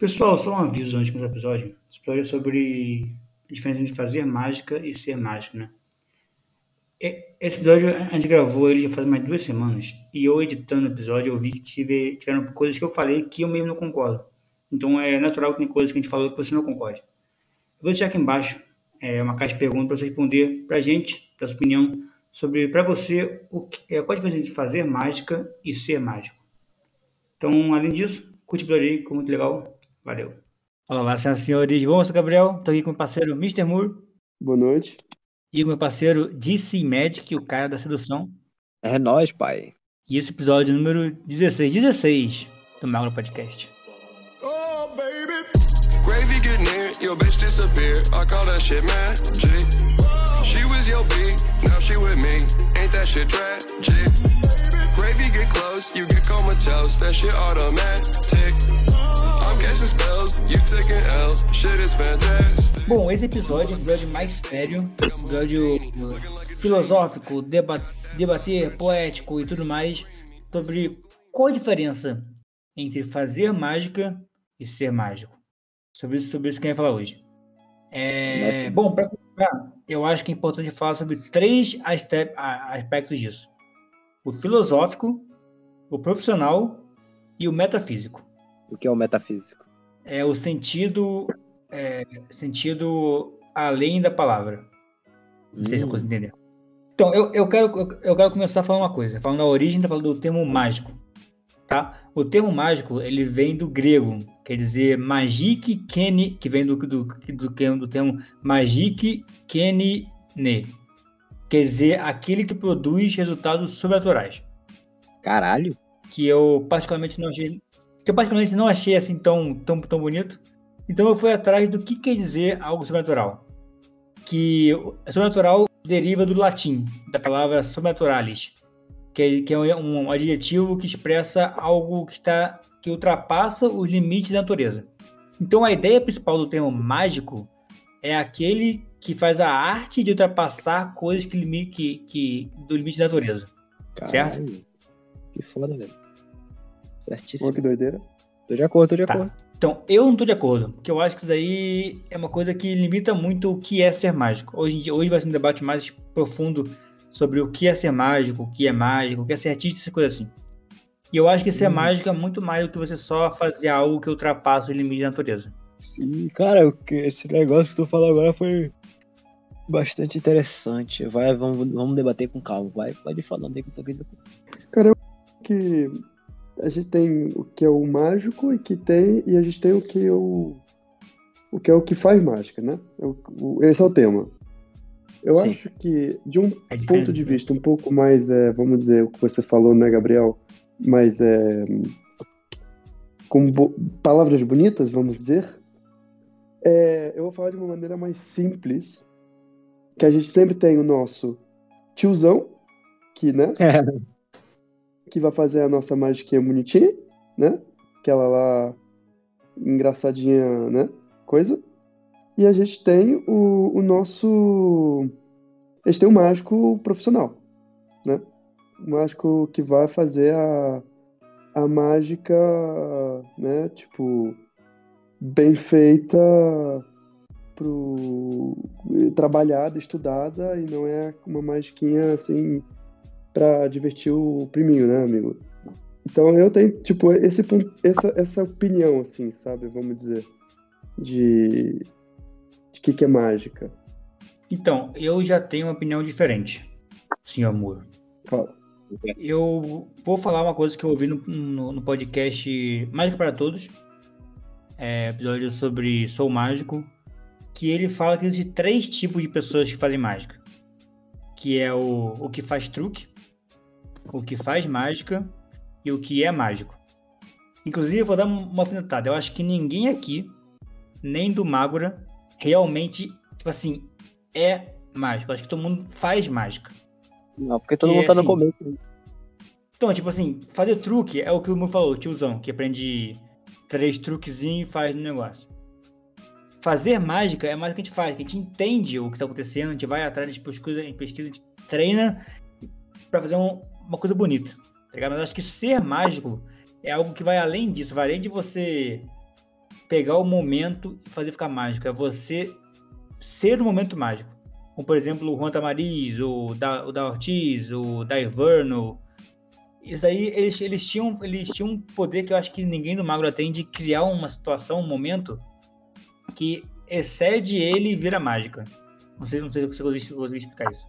Pessoal, só um aviso antes do episódio. Esse episódio é sobre a diferença entre fazer mágica e ser mágico, né? Esse episódio a gente gravou ele já faz mais duas semanas. E eu editando o episódio, eu vi que tive, tiveram coisas que eu falei que eu mesmo não concordo. Então é natural que tem coisas que a gente falou que você não concorda. Eu vou deixar aqui embaixo é, uma caixa de perguntas para você responder pra gente, pra sua opinião, sobre para você o que, é, qual a diferença entre fazer mágica e ser mágico. Então, além disso, curte o episódio aí, ficou muito legal. Valeu. Olá, senhoras e senhores. Bom, eu sou o Gabriel, estou aqui com o meu parceiro Mr. Moore. Boa noite. E com o meu parceiro DC Magic, o cara da sedução. É nóis, pai. E esse episódio número 16, 16 do Magno Podcast. Oh, baby. Gravy get near, your bitch disappear. I call that shit magic. She was your B, now she with me. Ain't that shit tragic? Gravy get close, you get comatose. That shit automatic. Bom, esse episódio é um episódio mais sério, um episódio filosófico, deba debater, poético e tudo mais, sobre qual a diferença entre fazer mágica e ser mágico. Sobre isso, sobre isso que eu ia falar hoje. É, bom, para começar, eu acho que é importante falar sobre três aspectos disso: o filosófico, o profissional e o metafísico. O que é o metafísico? É o sentido, é, sentido além da palavra. Não sei se eu hum. consigo entender. Então, eu, eu, quero, eu, quero começar a falar uma coisa. Falando da origem, tá falando do termo mágico. Tá? O termo mágico, ele vem do grego. Quer dizer, magic kene, que vem do, do, do, do termo magic kene ne. Quer dizer, aquele que produz resultados sobrenaturais. Caralho. Que eu particularmente não achei que eu particularmente não achei assim tão, tão, tão bonito. Então eu fui atrás do que quer dizer algo sobrenatural. Que sobrenatural deriva do latim, da palavra sobrenaturalis, que é, que é um, adjetivo que expressa algo que está que ultrapassa os limites da natureza. Então a ideia principal do termo mágico é aquele que faz a arte de ultrapassar coisas que, que, que do limite da natureza. Caralho, certo? Que foda, velho. Certíssimo. Pô, que doideira. Tô de acordo, tô de tá. acordo. Então, eu não tô de acordo, porque eu acho que isso aí é uma coisa que limita muito o que é ser mágico. Hoje, hoje vai ser um debate mais profundo sobre o que é ser mágico, o que é mágico, o que é ser artista, essa coisa assim. E eu acho que ser hum. mágico é muito mais do que você só fazer algo que ultrapassa o limite da natureza. Sim, cara, esse negócio que tu falou agora foi bastante interessante. Vai, vamos, vamos debater com calma. Vai, pode ir falando aí que eu tô aqui. Cara, eu que a gente tem o que é o mágico e que tem e a gente tem o que é o, o que é o que faz mágica, né? É esse é o tema. Eu Sim. acho que de um é ponto de vista um pouco mais, é, vamos dizer, o que você falou, né, Gabriel? Mais é, com bo palavras bonitas, vamos dizer. É, eu vou falar de uma maneira mais simples, que a gente sempre tem o nosso tiozão, que, né? Que vai fazer a nossa magiquinha bonitinha, né? Aquela lá engraçadinha, né? Coisa. E a gente tem o, o nosso. A gente tem o mágico profissional, né? O mágico que vai fazer a, a mágica, né? Tipo, bem feita, pro, trabalhada, estudada, e não é uma magiquinha assim para divertir o priminho, né, amigo? Então eu tenho, tipo, esse, essa, essa opinião, assim, sabe? Vamos dizer, de de que, que é mágica. Então, eu já tenho uma opinião diferente, senhor Muro. Fala. Eu vou falar uma coisa que eu ouvi no, no, no podcast Mágica para Todos, é, episódio sobre Sou Mágico, que ele fala que existem três tipos de pessoas que fazem mágica. Que é o, o que faz truque, o que faz mágica e o que é mágico. Inclusive, eu vou dar uma alfinetada. Eu acho que ninguém aqui, nem do Magura, realmente, tipo assim, é mágico. Eu acho que todo mundo faz mágica. Não, porque todo mundo tá assim, no começo. Então, tipo assim, fazer truque é o que o Mu falou, tiozão, que aprende três truquezinhos e faz no negócio. Fazer mágica é mais o que a gente faz, que a gente entende o que tá acontecendo, a gente vai atrás, pesquisa, a gente, pesquisa, a gente treina pra fazer um, uma coisa bonita, tá ligado? Mas acho que ser mágico é algo que vai além disso, vai além de você pegar o momento e fazer ficar mágico. É você ser o momento mágico. Como, por exemplo, o Juan Tamariz, o da, o da Ortiz, o da Iverno. Isso aí, eles, eles, tinham, eles tinham um poder que eu acho que ninguém do Magro tem de criar uma situação, um momento que excede ele e vira mágica. Não sei, não sei se você conseguiu explicar isso.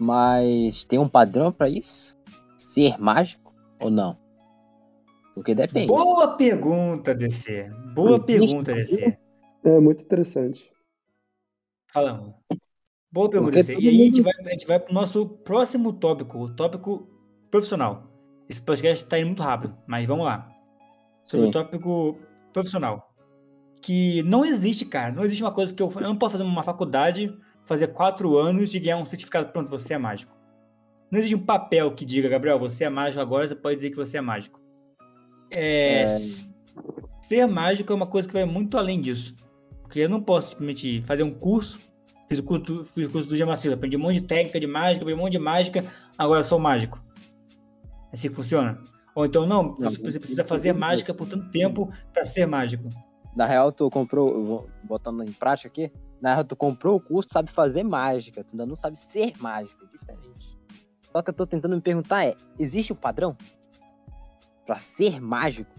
Mas tem um padrão pra isso? Ser mágico ou não? Porque depende. Boa pergunta, DC. Boa pergunta, DC. É muito interessante. Falando. Boa pergunta, DC. E aí a gente vai, a gente vai pro nosso próximo tópico, o tópico profissional. Esse podcast tá indo muito rápido, mas vamos lá. Sobre Sim. o tópico profissional. Que não existe, cara. Não existe uma coisa que eu, eu não posso fazer uma faculdade, fazer quatro anos e ganhar um certificado. Pronto, você é mágico. Não existe um papel que diga, Gabriel, você é mágico agora, você pode dizer que você é mágico. É, é... Ser mágico é uma coisa que vai muito além disso. Porque eu não posso simplesmente fazer um curso. Fiz o curso, fiz o curso do Gemacilo, aprendi um monte de técnica de mágica, aprendi um monte de mágica, agora sou mágico. É assim que funciona? Ou então, não, você precisa fazer mágica por tanto tempo para ser mágico. Na real, tu comprou, botando em prática aqui, na tu comprou o curso, sabe fazer mágica, tu ainda não sabe ser mágico, é diferente. Só que eu tô tentando me perguntar é, existe um padrão? para ser mágico?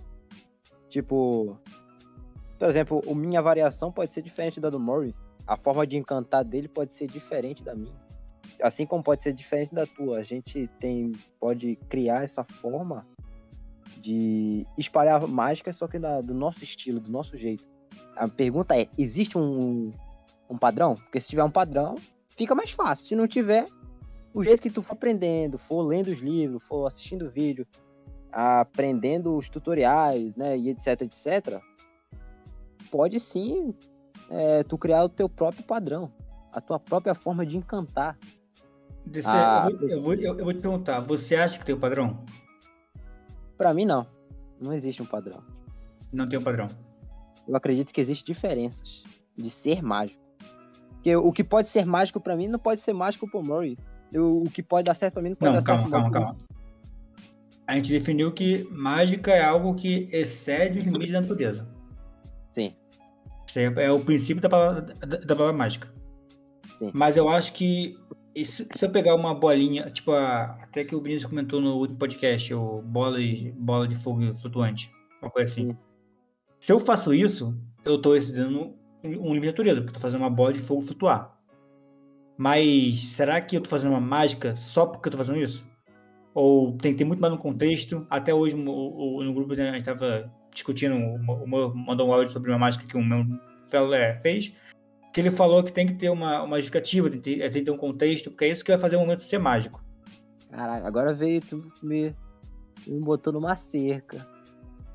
Tipo, por exemplo, o minha variação pode ser diferente da do Murray. A forma de encantar dele pode ser diferente da minha. Assim como pode ser diferente da tua. A gente tem pode criar essa forma de espalhar mágica, só que do nosso estilo, do nosso jeito. A pergunta é: existe um, um padrão? Porque se tiver um padrão, fica mais fácil. Se não tiver, o jeito que tu for aprendendo, for lendo os livros, for assistindo vídeo, aprendendo os tutoriais, né, e etc, etc, pode sim é, tu criar o teu próprio padrão, a tua própria forma de encantar. Ah, eu, vou, eu, vou, eu, vou, te perguntar, você acha que tem um padrão? Para mim, não. Não existe um padrão. Não tem um padrão. Eu acredito que existem diferenças de ser mágico. Porque o que pode ser mágico para mim não pode ser mágico pro Murray. o que pode dar certo pra mim não pode não, dar calma, certo calma, calma, calma a gente definiu que mágica é algo que excede o limite da natureza. Sim. É, é o princípio da palavra, da, da palavra mágica. Sim. Mas eu acho que se, se eu pegar uma bolinha, tipo a, até que o Vinícius comentou no último podcast, o bola de, bola de fogo flutuante, uma coisa assim. Sim. Se eu faço isso, eu estou excedendo um limite da natureza, porque estou fazendo uma bola de fogo flutuar. Mas será que eu estou fazendo uma mágica só porque eu estou fazendo isso? ou tem que ter muito mais no contexto. Até hoje, o, o, no grupo, a gente estava discutindo, o Mo mandou um áudio sobre uma mágica que o meu fellow é, fez, que ele falou que tem que ter uma, uma justificativa, tem que, ter, tem que ter um contexto, porque é isso que vai fazer o momento ser mágico. Caralho, agora veio tu me, me botou numa cerca.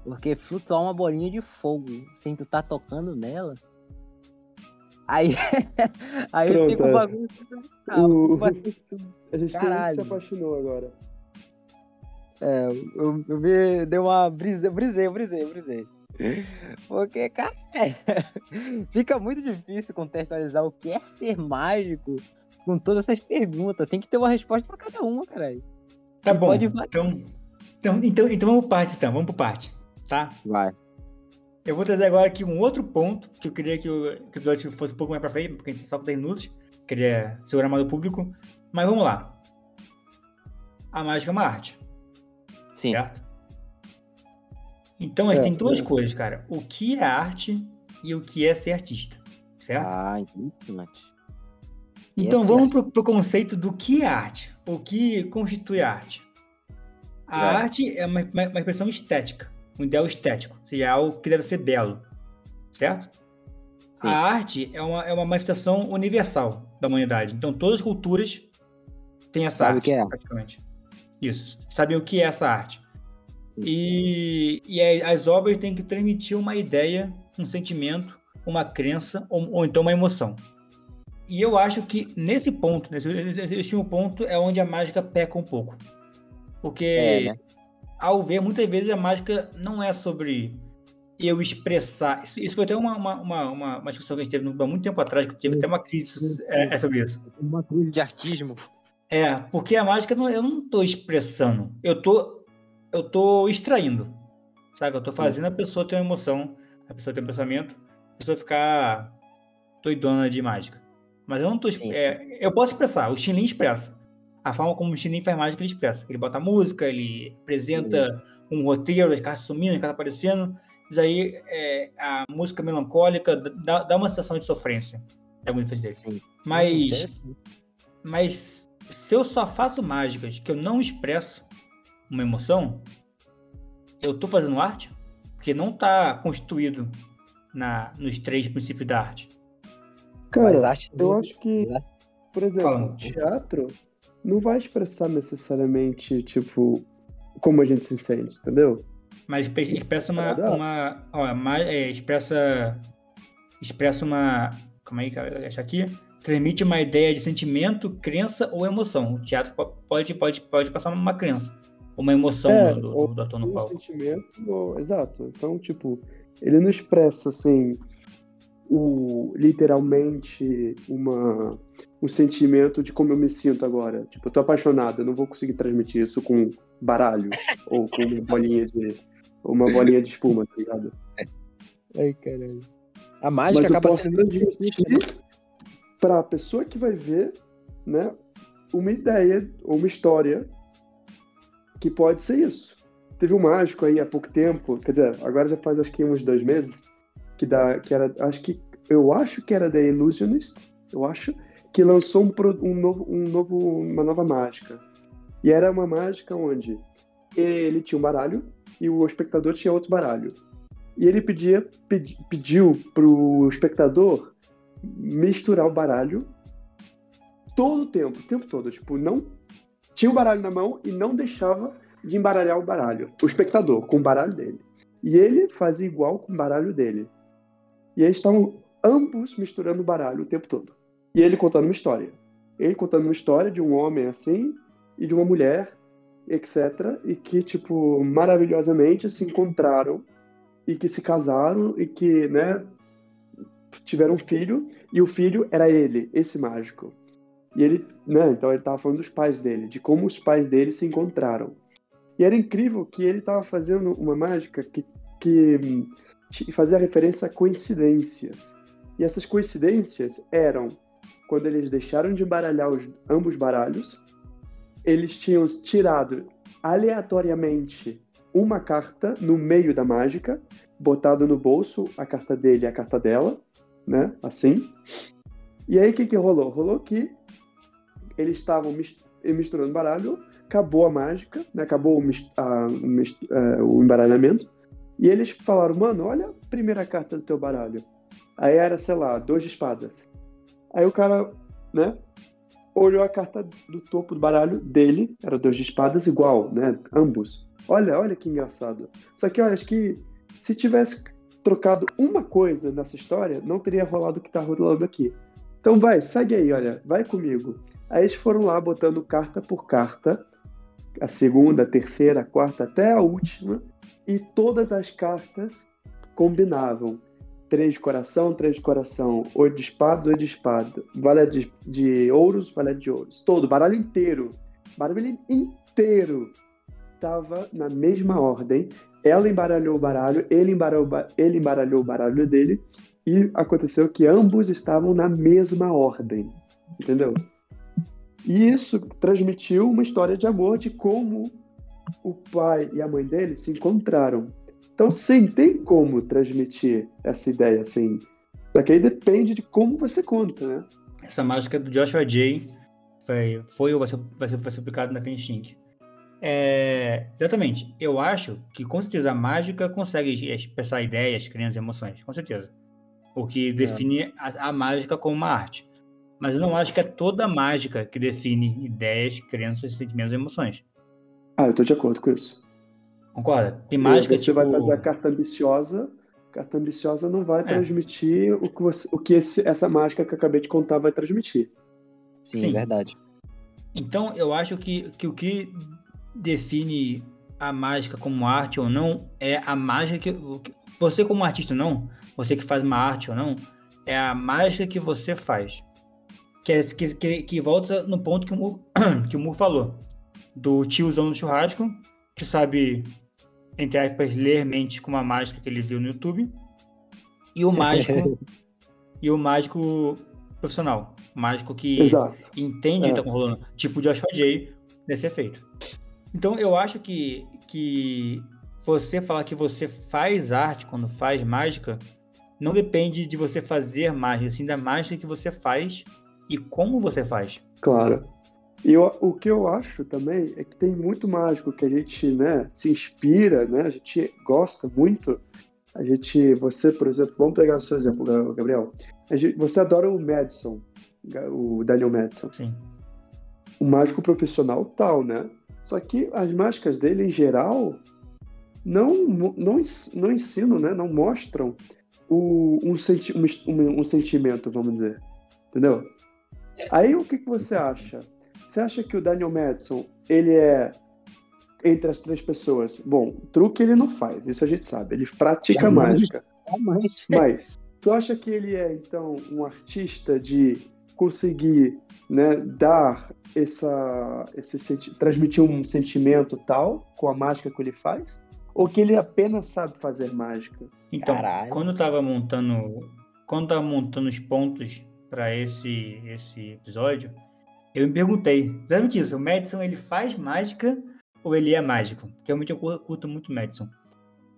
Porque flutuar uma bolinha de fogo sem tu tá tocando nela. Aí, aí Pronto, fica o é. bagulho. Ah, o... A gente se apaixonou agora. É, eu, eu vi, deu uma brisa, eu brisei, eu brisei, eu brisei. Porque, cara, é, fica muito difícil contextualizar o que é ser mágico com todas essas perguntas. Tem que ter uma resposta para cada uma, caralho. Tá bom. Pode... Então, então, então, então vamos por parte, então. Vamos por parte, tá? Vai. Eu vou trazer agora aqui um outro ponto que eu queria que o, que o episódio fosse um pouco mais pra frente, porque a gente só com 10 minutos. Queria segurar mais o público. Mas vamos lá. A mágica é uma arte. Sim. Certo? Então, a gente é, tem duas é. coisas, cara. O que é arte e o que é ser artista. Certo? Ah, interessante. Então, é vamos pro, pro conceito do que é arte. O que constitui arte. A é. arte é uma, uma, uma expressão estética. Um ideal estético. Ou seja, é algo que deve ser belo. Certo? Sim. A arte é uma, é uma manifestação universal da humanidade. Então, todas as culturas têm essa Sabe arte, é. praticamente. Isso. Sabem o que é essa arte. E, e as obras têm que transmitir uma ideia, um sentimento, uma crença ou, ou então uma emoção. E eu acho que nesse ponto, nesse, nesse último ponto, é onde a mágica peca um pouco. Porque, é, né? Ao ver, muitas vezes a mágica não é sobre eu expressar. Isso, isso foi até uma, uma, uma, uma, discussão que a gente teve há muito tempo atrás, que teve até uma crise é, é sobre isso. Uma crise de artismo. É, porque a mágica eu não estou expressando, eu tô, eu tô extraindo, sabe? Eu tô fazendo Sim. a pessoa ter uma emoção a pessoa tem um pensamento, a pessoa ficar doidona de mágica. Mas eu não. Sim. É, eu posso expressar, o Shinlin expressa. A forma como o Shinlin faz mágica, ele expressa. Ele bota música, ele apresenta um roteiro, as cartas sumindo, as cartas aparecendo. Isso aí, é, a música melancólica dá, dá uma sensação de sofrência. É muito difícil dele. Sim. Mas, mas se eu só faço mágicas que eu não expresso uma emoção, eu tô fazendo arte? Porque não tá constituído na, nos três princípios da arte. Cara, Mas eu que- acho que, né? por exemplo, Fala. teatro não vai expressar necessariamente, tipo, como a gente se sente, entendeu? Mas expressa uma. Uma ó, ma- é, expressa. Expressa uma. Calma aí, cara, deixa aqui. Transmite uma ideia de sentimento, crença ou emoção. O teatro po- pode, pode, pode passar uma crença. Uma emoção É, do, do, do ator no um palco. sentimento, ou- exato. Então, tipo, ele não expressa assim o literalmente uma um sentimento de como eu me sinto agora. Tipo, eu tô apaixonado, eu não vou conseguir transmitir isso com baralho ou com uma bolinha de uma bolinha de espuma, tá ligado? Ai, caralho. A mágica Mas eu acaba posso sendo difícil, né? transmitir para a pessoa que vai ver, né, uma ideia ou uma história que pode ser isso. Teve um mágico aí há pouco tempo, quer dizer, agora já faz acho que uns dois meses, que dá, que era, acho que eu acho que era da Illusionist, eu acho, que lançou um, um novo, um novo, uma nova mágica. E era uma mágica onde ele tinha um baralho e o espectador tinha outro baralho. E ele pedia, pedi, pediu pro espectador misturar o baralho todo o tempo, o tempo todo. Tipo, não tinha o baralho na mão e não deixava de embaralhar o baralho. O espectador, com o baralho dele. E ele fazia igual com o baralho dele. E eles estavam ambos misturando baralho o tempo todo. E ele contando uma história. Ele contando uma história de um homem assim e de uma mulher, etc. E que, tipo, maravilhosamente se encontraram e que se casaram e que, né, tiveram um filho e o filho era ele, esse mágico. E ele, né, então ele tava falando dos pais dele, de como os pais dele se encontraram. E era incrível que ele tava fazendo uma mágica que, que hum, fazia referência a coincidências. E essas coincidências eram quando eles deixaram de embaralhar os, ambos baralhos, eles tinham tirado aleatoriamente uma carta no meio da mágica, botado no bolso a carta dele e a carta dela, né? Assim. E aí o que, que rolou? Rolou que eles estavam mis- misturando baralho, acabou a mágica, né? acabou o, a- o mis- eh, o embaralhamento, e eles falaram, mano, olha a primeira carta do teu baralho. Aí era, sei lá, dois de espadas. Aí o cara, né, olhou a carta do topo do baralho dele, era dois de espadas igual, né, ambos. Olha, olha que engraçado. Só que eu acho que se tivesse trocado uma coisa nessa história, não teria rolado o que tá rolando aqui. Então vai, segue aí, olha, vai comigo. Aí eles foram lá botando carta por carta, a segunda, a terceira, a quarta, até a última, e todas as cartas combinavam. Três de coração, três de coração, oito de espadas, oito de espada, valete de, de ouros, valete de ouros. Todo, baralho inteiro. Baralho inteiro estava na mesma ordem. Ela embaralhou o baralho, ele embaralhou, ele embaralhou o baralho dele, e aconteceu que ambos estavam na mesma ordem. Entendeu? E isso transmitiu uma história de amor de como o pai e a mãe dele se encontraram. Então, sim, tem como transmitir essa ideia assim. Só que aí depende de como você conta, né? Essa mágica do Joshua J. Foi, foi ou vai ser, vai ser, vai ser aplicado na Fenstink. É, exatamente. Eu acho que com certeza a mágica consegue expressar ideias, crenças, emoções. Com certeza. O que define a, a mágica como uma arte. Mas eu não acho que é toda mágica que define ideias, crenças, sentimentos e emoções. Ah, eu tô de acordo com isso. Concorda? Tem mágica você tipo... vai fazer a carta ambiciosa, a carta ambiciosa não vai É. transmitir o que, você, o que esse- essa mágica que eu acabei de contar vai transmitir. Sim, Sim. verdade. Então, eu acho que, que o que define a mágica como arte ou não é a mágica que. Você, como artista ou não, você que faz uma arte ou não, é a mágica que você faz. Que, é, que, que, que volta no ponto que o Mu, que o Mu falou. Do tiozão do churrasco, que sabe, entre aspas, ler mente com uma mágica que ele viu no YouTube. e o mágico e o mágico profissional. O mágico que Exato. entende o É. que tá rolando. Tipo o Joshua Jay nesse efeito. Então eu acho que, que você falar que você faz arte quando faz mágica não depende de você fazer mágica, sim da mágica que você faz e como você faz. Claro. E eu- o que eu acho também é que tem muito mágico que a gente, né, se inspira, né? A gente gosta muito. A gente, você, por exemplo, vamos pegar o seu exemplo, Ga- Gabriel. Gente- você adora o Madison, o Daniel Madison, Sim. um mágico profissional tal, né? Só que as mágicas dele, em geral, não, não, não ensinam, né? Não mostram o, um, senti um- um sentimento, vamos dizer. Entendeu? Aí o que, que você acha? Você acha que o Daniel Madison, ele é entre as três pessoas? Bom, truque ele não faz, isso a gente sabe. Ele pratica Jamais. mágica. Realmente. Mas tu acha que ele é então um artista de conseguir, né, dar essa, esse senti- transmitir um sentimento tal com a mágica que ele faz, ou que ele apenas sabe fazer mágica? Então, Caralho. quando eu tava montando, quando eu tava montando os pontos para esse esse episódio, eu me perguntei, exatamente isso, o Madison ele faz mágica ou ele é mágico? Porque realmente eu cur- curto muito o Madison.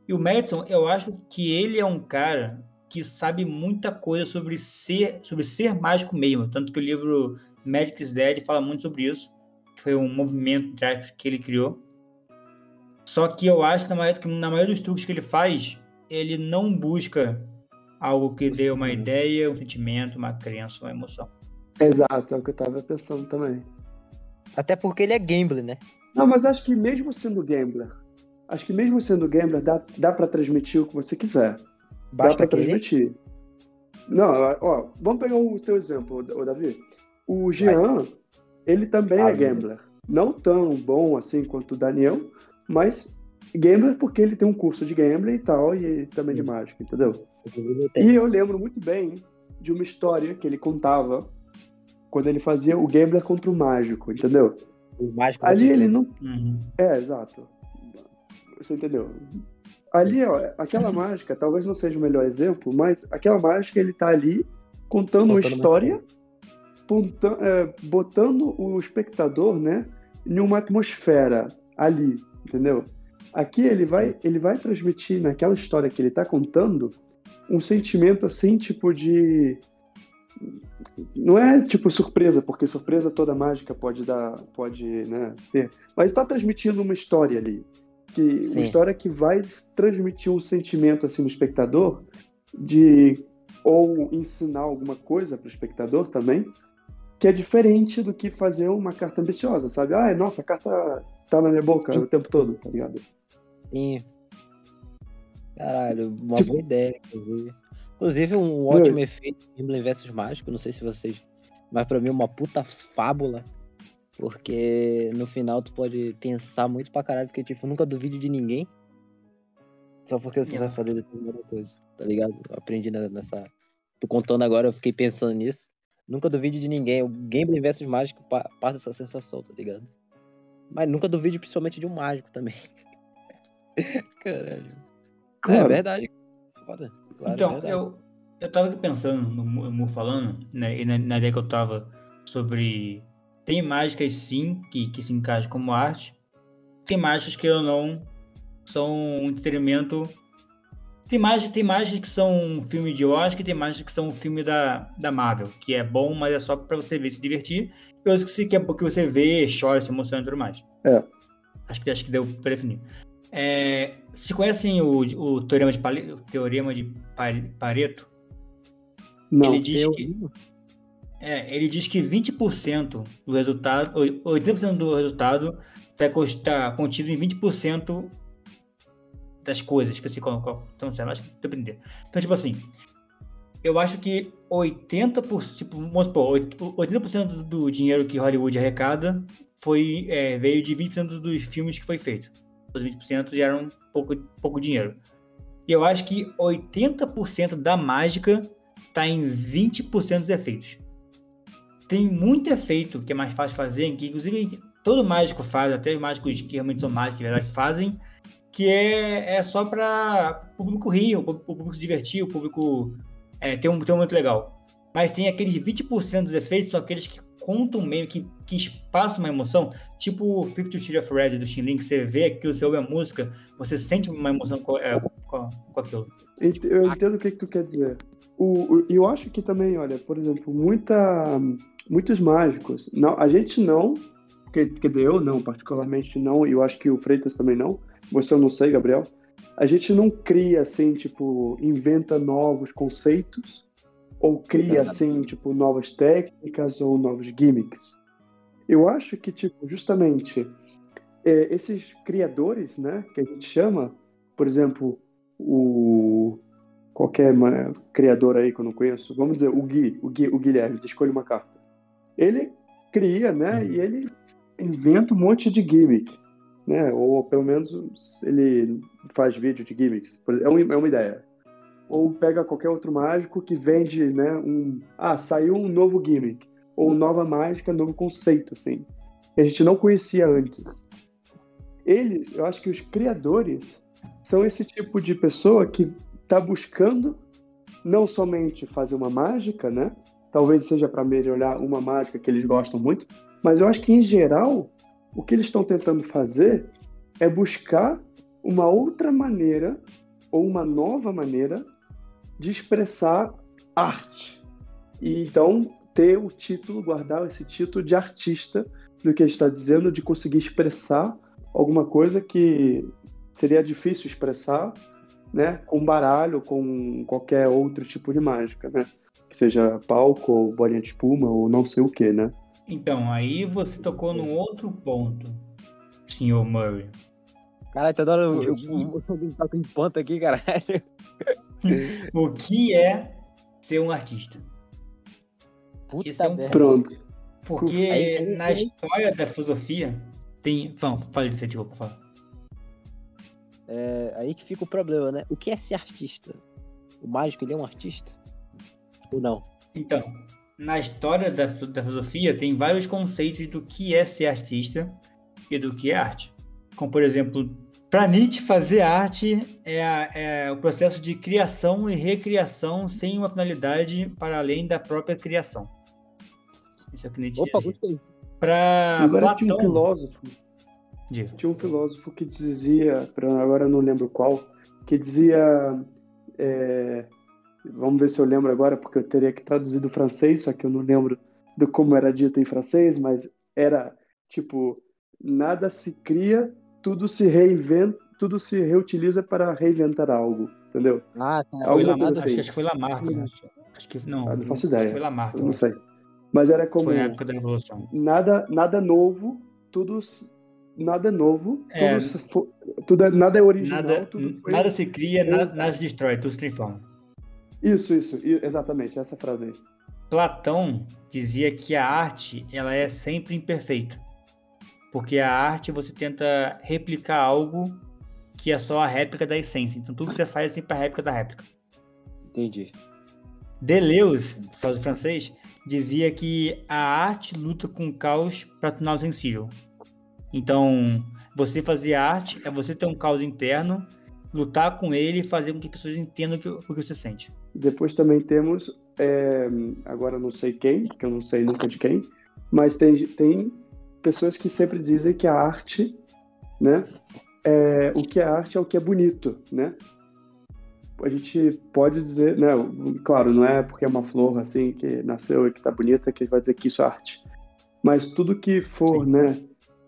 E o Madison, eu acho que ele é um cara que sabe muita coisa sobre ser, sobre ser mágico mesmo, tanto que o livro Magic's Dead fala muito sobre isso, que foi um movimento que ele criou. Só que eu acho que na maioria, que na maioria dos truques que ele faz, ele não busca algo que dê uma Sim. ideia, um sentimento, uma crença, uma emoção. Exato, é o que eu tava pensando também. Até porque ele é gambler, né? Não, mas acho que mesmo sendo gambler, acho que mesmo sendo gambler, dá, dá para transmitir o que você quiser. dá Basta pra querer. transmitir. Não, ó, vamos pegar o teu exemplo, ô Davi. O Jean, ele também Ah, é gambler. Não tão bom assim quanto o Daniel, mas gambler porque ele tem um curso de gambler e tal, e também de mágica, entendeu? Eu. E eu lembro muito bem de uma história que ele contava quando ele fazia o gambler contra o mágico, entendeu? O mágico Ali ele não Uhum. é, exato. Você entendeu? Ali, ó, aquela mágica, talvez não seja o melhor exemplo, mas aquela mágica ele tá ali contando uma Contando uma história, ponta- é, botando o espectador, né, em uma atmosfera ali, entendeu? Aqui ele vai, ele vai transmitir naquela história que ele tá contando um sentimento assim, tipo de não é tipo surpresa, porque surpresa toda mágica pode dar, pode, né, ter, mas está transmitindo uma história ali, que Sim. uma história que vai transmitir um sentimento assim no espectador de ou ensinar alguma coisa para o espectador também, que é diferente do que fazer uma carta ambiciosa, sabe? Ah, nossa, a carta tá na minha boca o tempo todo, tá ligado? Sim. Caralho, uma Tipo- boa ideia, inclusive. Inclusive, um ótimo efeito Gambling versus Mágico, não sei se vocês. Mas pra mim, uma puta fábula. Porque no final tu pode pensar muito pra caralho, porque, tipo, nunca duvide de ninguém. Só porque você É. vai fazer determinada coisa, tá ligado? Eu aprendi nessa. Tô contando agora, eu fiquei pensando nisso. Nunca duvide de ninguém. O Gambling versus Mágico pa- passa essa sensação, tá ligado? Mas nunca duvide principalmente de um mágico também. Caralho. É Claro. verdade. Foda. Claro, é então, verdade. eu, eu tava aqui pensando no Mu falando, né, e na, na ideia que eu tava sobre. Tem mágicas sim que, que se encaixam como arte. Tem mágicas que eu não são um entretenimento. Tem mágicas, tem mágicas que são um filme de Oscar e tem mágicas que são um filme da, da Marvel, que é bom, mas é só pra você ver se divertir. E outros que, que é porque você vê, chora, se emociona e tudo mais. É. Acho que, acho que deu pra definir. É, vocês conhecem o, o teorema de, Pale- o teorema de Pa- Pareto? Não. Ele diz Eu- que é, ele diz que 20% do resultado, oi- 80% do resultado está contido em 20% das coisas. Esqueci qual, qual então, sei lá, acho que entender. Então, tipo assim, eu acho que 80%, tipo, vamos supor, oit- 80% do- do dinheiro que Hollywood arrecada foi, é, veio de 20% dos filmes que foi feito. Os 20% geram pouco, pouco dinheiro. E eu acho que 80% da mágica tá em 20% dos efeitos. Tem muito efeito que é mais fácil fazer, que inclusive todo mágico faz, até os mágicos que realmente são mágicos, de verdade, fazem, que é, é só para o público rir, o público se divertir, o público é, ter, um, ter um momento legal. Mas tem aqueles 20% dos efeitos, são aqueles que contam meio, que, que espaçam uma emoção, tipo o Fifty Shades of Red do Shin que você vê aquilo, você ouve a música, você sente uma emoção com, é, com, com aquilo. Eu entendo o que, que tu quer dizer. O, eu acho que também, olha, por exemplo, muita, muitos mágicos, não, a gente não, quer, quer dizer, eu não, particularmente não, e eu acho que o Freitas também não, você eu não sei, Gabriel, a gente não cria assim, tipo, inventa novos conceitos ou cria assim, tipo, novas técnicas ou novos gimmicks. Eu acho que, tipo, justamente é, esses criadores, né, que a gente chama, por exemplo, o qualquer criador aí que eu não conheço, vamos dizer, o Gui, o, Gui, o Guilherme, de Escolha uma Carta. Ele cria, né, uhum. e ele inventa um monte de gimmick né? Ou pelo menos ele faz vídeo de gimmicks. É uma, é uma ideia. Ou pega qualquer outro mágico que vende, né? Um, ah, saiu um novo gimmick. Ou nova mágica, novo conceito, assim. Que a gente não conhecia antes. Eles, eu acho que os criadores são esse tipo de pessoa que está buscando não somente fazer uma mágica, né? Talvez seja para melhorar uma mágica que eles gostam muito, mas eu acho que em geral o que eles estão tentando fazer é buscar uma outra maneira ou uma nova maneira de expressar arte. E então ter o título, guardar esse título de artista do que ele está dizendo, de conseguir expressar alguma coisa que seria difícil expressar, né, com baralho, com qualquer outro tipo de mágica, né? Que seja palco, ou bolinha de espuma, ou não sei o que, né? Então, aí você tocou num outro ponto, senhor Murray. Caralho, toda hora eu, eu, eu, eu aqui, caralho. o que é ser um artista? Puta Esse é um Pronto. Porque aí, na história da filosofia tem. Vamos, fale disso, desculpa, fala. É aí que fica o problema, né? O que é ser artista? O mágico, ele é um artista? Ou não? Então, na história da, da filosofia tem vários conceitos do que é ser artista e do que é arte. Como, por exemplo, para Nietzsche, fazer arte é, a, é, o processo de criação e recriação sem uma finalidade para além da própria criação. Isso é o que Nietzsche Opa, gostei. Para Platão... Tinha um filósofo, Diga. tinha um filósofo que dizia, agora não lembro qual, que dizia... É, Vamos ver se eu lembro agora, porque eu teria que traduzir do francês, só que eu não lembro do como era dito em francês, mas era tipo: nada se cria, tudo se reinventa, tudo se reutiliza para reinventar algo, entendeu? Ah, tá. Foi Lamarck, assim. acho, que foi Lamarck. Né? Acho que não. Ah, não faço ideia. Foi Lamarck. Não sei. Mas era como. Foi na época da Revolução. Nada, nada novo, tudo nada novo, é, tudo, tudo, é, nada é original. Nada, nada se cria, nada, nada, se destrói, tudo se transforma. Isso, isso, exatamente, essa frase aí. Platão dizia que a arte ela é sempre imperfeita. Porque a arte você tenta replicar algo que é só a réplica da essência. Então tudo que você faz é sempre a réplica da réplica. Entendi. Deleuze, faz o francês, dizia que a arte luta com o caos para torná-lo sensível. Então, você fazer arte é você ter um caos interno, lutar com ele e fazer com que pessoas entendam o que, o que você sente. Depois também temos, é, agora não sei quem, porque eu não sei nunca de quem, mas tem, tem pessoas que sempre dizem que a arte, né, é, o que é arte é o que é bonito, né? A gente pode dizer, né, claro, não é porque é uma flor assim que nasceu e que tá bonita que vai dizer que isso é arte. Mas tudo que for, Sim. né,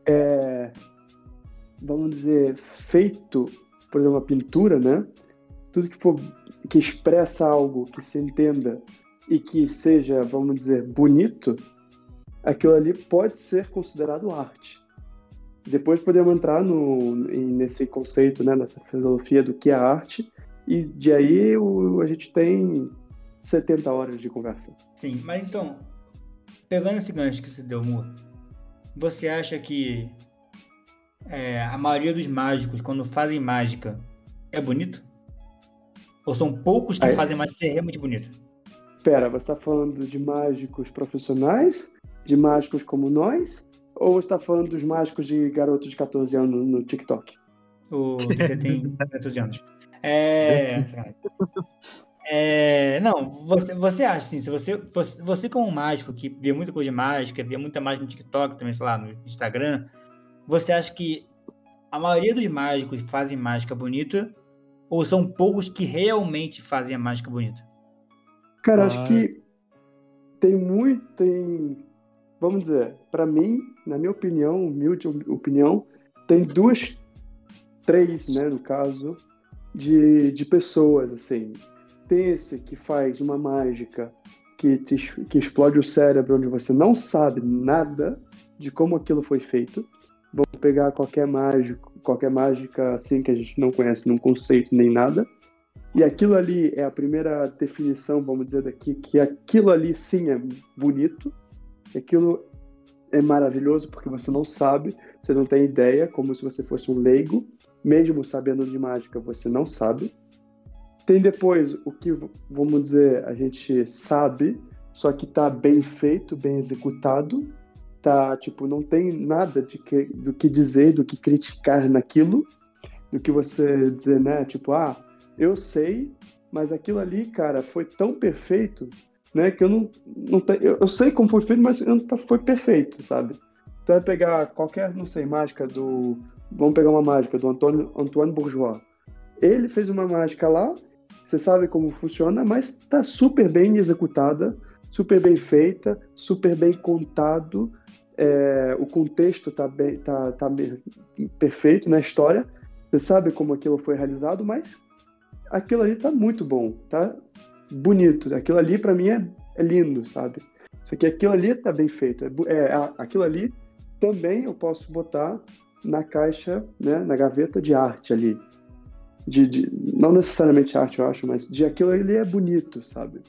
é, vamos dizer, feito, por exemplo, uma pintura, né? Tudo que for que expressa algo que se entenda e que seja, vamos dizer, bonito, aquilo ali pode ser considerado arte. Depois podemos entrar no, nesse conceito, né, nessa filosofia do que é arte, e de aí o, a gente tem 70 horas de conversa. Sim, mas então, pegando esse gancho que você deu, Mu, você acha que é, a maioria dos mágicos, quando fazem mágica, é bonito? Ou são poucos que Aí... fazem mais ser realmente bonito? Pera, você está falando de mágicos profissionais? De mágicos como nós? Ou você está falando dos mágicos de garotos de 14 anos no TikTok? O que você tem 14 anos. É. É, não, você, você acha assim, se você, você, você como um mágico que vê muita coisa de mágica, vê muita mágica no TikTok também, sei lá, no Instagram, você acha que a maioria dos mágicos fazem mágica bonita ou são poucos que realmente fazem a mágica bonita? Cara, acho que tem muito, tem, vamos dizer, pra mim, na minha opinião, humilde opinião, tem duas, três, né, no caso, de, de pessoas, assim. Tem esse que faz uma mágica que, te, que explode o cérebro onde você não sabe nada de como aquilo foi feito. Vamos pegar qualquer mágico, qualquer mágica assim que a gente não conhece num conceito nem nada. E aquilo ali é a primeira definição, vamos dizer daqui, que aquilo ali sim é bonito. Aquilo é maravilhoso porque você não sabe, você não tem ideia, como se você fosse um leigo, mesmo sabendo de mágica, você não sabe. Tem depois o que, vamos dizer, a gente sabe, só que está bem feito, bem executado, tá, tipo, não tem nada de que, do que dizer, do que criticar naquilo, do que você dizer, né, tipo, ah, eu sei, mas aquilo ali, cara, foi tão perfeito, né, que eu não, não te, eu, eu sei como foi feito, mas não tá, foi perfeito, sabe? Você vai pegar qualquer, não sei, mágica do, vamos pegar uma mágica do Antônio, Antoine Bourgeois. Ele fez uma mágica lá, você sabe como funciona, mas está super bem executada, super bem feita, super bem contado, é, o contexto está bem, tá, tá perfeito na história, você sabe como aquilo foi realizado, mas aquilo ali está muito bom, tá bonito. Aquilo ali para mim é, é, lindo, sabe? Só que aquilo ali está bem feito. É, é, aquilo ali também eu posso botar na caixa, né, na gaveta de arte ali. De, de, não necessariamente arte, eu acho, mas de aquilo ali é bonito, sabe?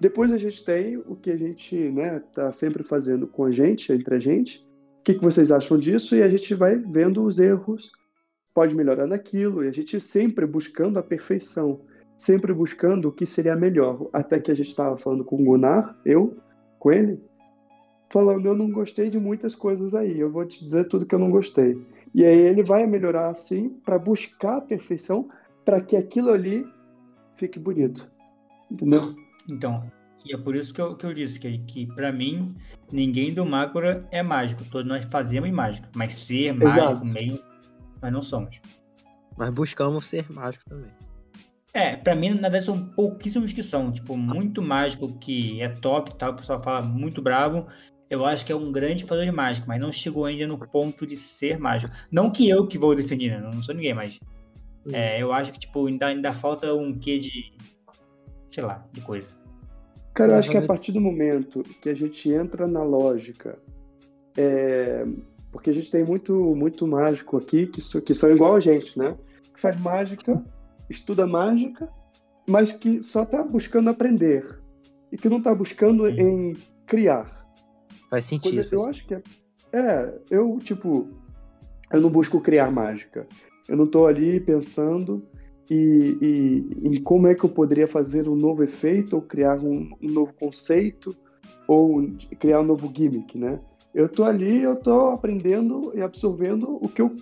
Depois a gente tem o que a gente né, tá sempre fazendo com a gente, entre a gente. O que, que vocês acham disso? E a gente vai vendo os erros, pode melhorar naquilo, e a gente sempre buscando a perfeição, sempre buscando o que seria melhor. Até que a gente estava falando com o Gunnar, eu, com ele, falando: eu não gostei de muitas coisas aí, eu vou te dizer tudo que eu não gostei. E aí ele vai melhorar assim para buscar a perfeição, para que aquilo ali fique bonito. Entendeu? Então, e é por isso que eu, que eu disse que, que para mim, ninguém do Mácora é mágico. Todos nós fazemos mágica. Mas ser Exato. mágico meio, nós não somos. Mas buscamos ser mágico também. É, pra mim, na verdade, são pouquíssimos que são. Tipo, muito mágico que é top tal, o pessoal fala muito bravo. Eu acho que é um grande fazer de mágico, mas não chegou ainda no ponto de ser mágico. Não que eu que vou definir, né? Não sou ninguém, mas. Uhum. É, eu acho que, tipo, ainda, ainda falta um quê de sei lá, de coisa. Cara, eu acho que a partir do momento que a gente entra na lógica, é... porque a gente tem muito, muito mágico aqui que, que são igual a gente, né? Que faz mágica, estuda mágica, mas que só está buscando aprender e que não está buscando em criar. Faz sentido. eu acho que é, é, eu tipo, eu não busco criar mágica. Eu não estou ali pensando e, e, em como é que eu poderia fazer um novo efeito ou criar um, um novo conceito ou criar um novo gimmick, né? Eu tô ali, eu tô aprendendo e absorvendo o que eu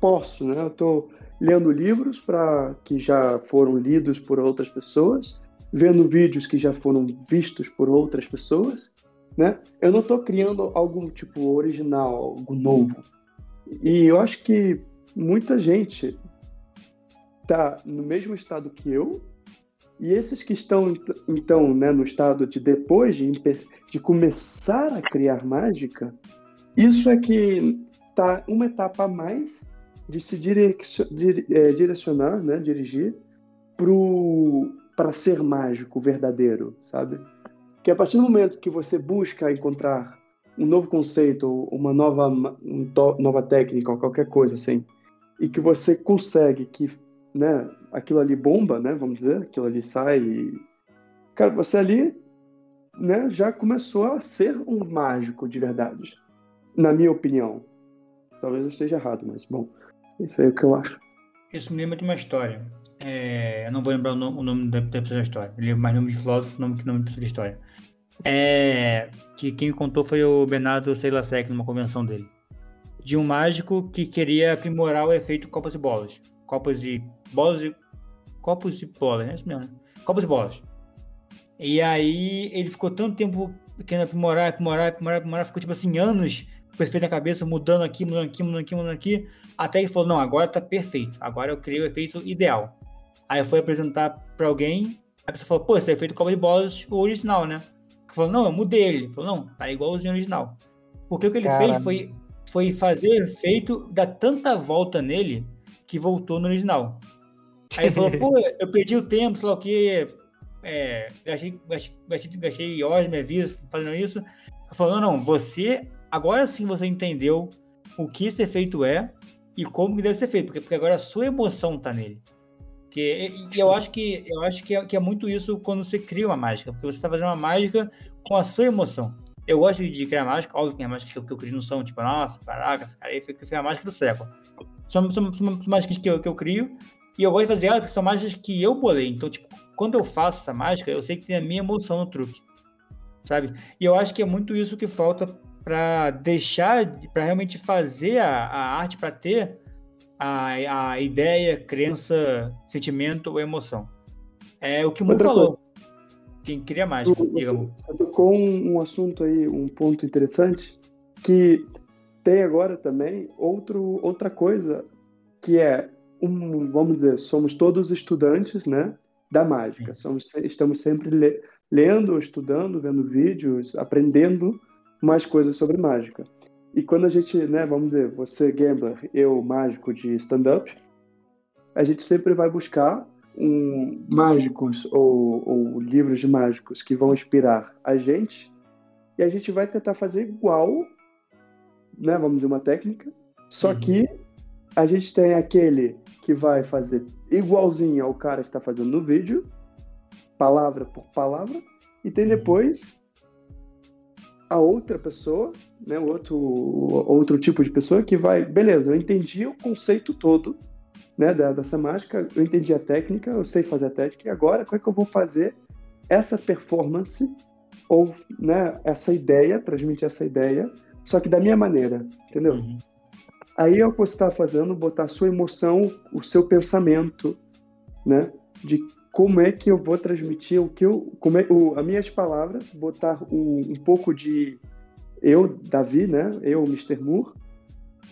posso, né? Eu tô lendo livros para que já foram lidos por outras pessoas, vendo vídeos que já foram vistos por outras pessoas, né? Eu não estou criando algo tipo original, algo novo. E eu acho que muita gente está no mesmo estado que eu, e esses que estão, então, né, no estado de depois de, de começar a criar mágica, isso é que está uma etapa a mais de se é, direcionar, né, dirigir para ser mágico verdadeiro, sabe? Que a partir do momento que você busca encontrar um novo conceito, uma nova, nova técnica ou qualquer coisa assim, e que você consegue que né, aquilo ali bomba, né, vamos dizer, aquilo ali sai e... Cara, você ali, né, já começou a ser um mágico de verdade, na minha opinião. Talvez eu esteja errado, mas, bom, isso aí é o que eu acho. Isso me lembra de uma história. É, eu não vou lembrar o nome, o nome da, pessoa da história. Ele é mais nome de filósofo nome que nome de pessoa de história. É, que quem me contou foi o Bernardo Seilasek numa convenção dele. de um mágico que queria aprimorar o efeito copas e bolas. Copas e bolas e. Copos e bolas, é isso mesmo, né? Copas e bolas. E aí ele ficou tanto tempo querendo aprimorar, aprimorar, aprimorar, aprimorar, ficou tipo assim, anos com esse efeito na cabeça, mudando aqui, mudando aqui, mudando aqui, mudando aqui, até que falou, não, agora tá perfeito, agora eu criei o efeito ideal. Aí foi apresentar pra alguém, a pessoa falou, pô, esse é efeito copa de bolas, o original, né? Falou, não, eu mudei ele. Ele falou, não, tá igualzinho ao original. Porque o que ele Caramba. fez foi, foi fazer o efeito, dar tanta volta nele, que voltou no original. Aí ele falou, pô, eu perdi o tempo, sei lá o quê, é, gastei, gastei, gastei, gastei horas minha vida fazendo isso. Falou, não, não, você, agora sim você entendeu o que esse efeito é e como que deve ser feito, porque, porque agora a sua emoção tá nele. Que, e, e eu acho, que, eu acho que, é, que é muito isso quando você cria uma mágica, porque você está fazendo uma mágica com a sua emoção. Eu gosto de criar mágica, óbvio que as mágicas que eu, que eu crio não são tipo, nossa, caraca, esse cara aí foi, foi a mágica do século. São, são, são mágicas que eu, que eu crio e eu gosto de fazer elas porque são mágicas que eu bolei. Então, tipo, quando eu faço essa mágica, eu sei que tem a minha emoção no truque, sabe? E eu acho que é muito isso que falta para deixar, para realmente fazer a, a arte, para ter a, a ideia, crença, sentimento ou emoção. É o que o Mu Outra falou. Quem cria Você, digamos. você tocou um, um assunto aí, um ponto interessante, que tem agora também outro, outra coisa, que é, um, vamos dizer, somos todos estudantes, né, da mágica. Somos, estamos sempre le- lendo, estudando, vendo vídeos, aprendendo mais coisas sobre mágica. E quando a gente, né, vamos dizer, você gambler, eu mágico de stand-up, a gente sempre vai buscar um, mágicos ou, ou livros de mágicos que vão inspirar a gente e a gente vai tentar fazer igual, né, vamos dizer, uma técnica, só Uhum. que a gente tem aquele que vai fazer igualzinho ao cara que está fazendo no vídeo, palavra por palavra, e tem Uhum. depois a outra pessoa, né, o outro, outro tipo de pessoa que vai, beleza, eu entendi o conceito todo, né, da- dessa mágica, eu entendi a técnica, eu sei fazer a técnica, e agora como é que eu vou fazer essa performance ou, né, essa ideia, transmitir essa ideia, só que da minha maneira, entendeu? Uhum. Aí é o que você está fazendo, botar a sua emoção, o seu pensamento, né? De como é que eu vou transmitir o que eu, como é, o, as minhas palavras, botar um, um pouco de eu, Davi, né? Eu, Mr. Moore,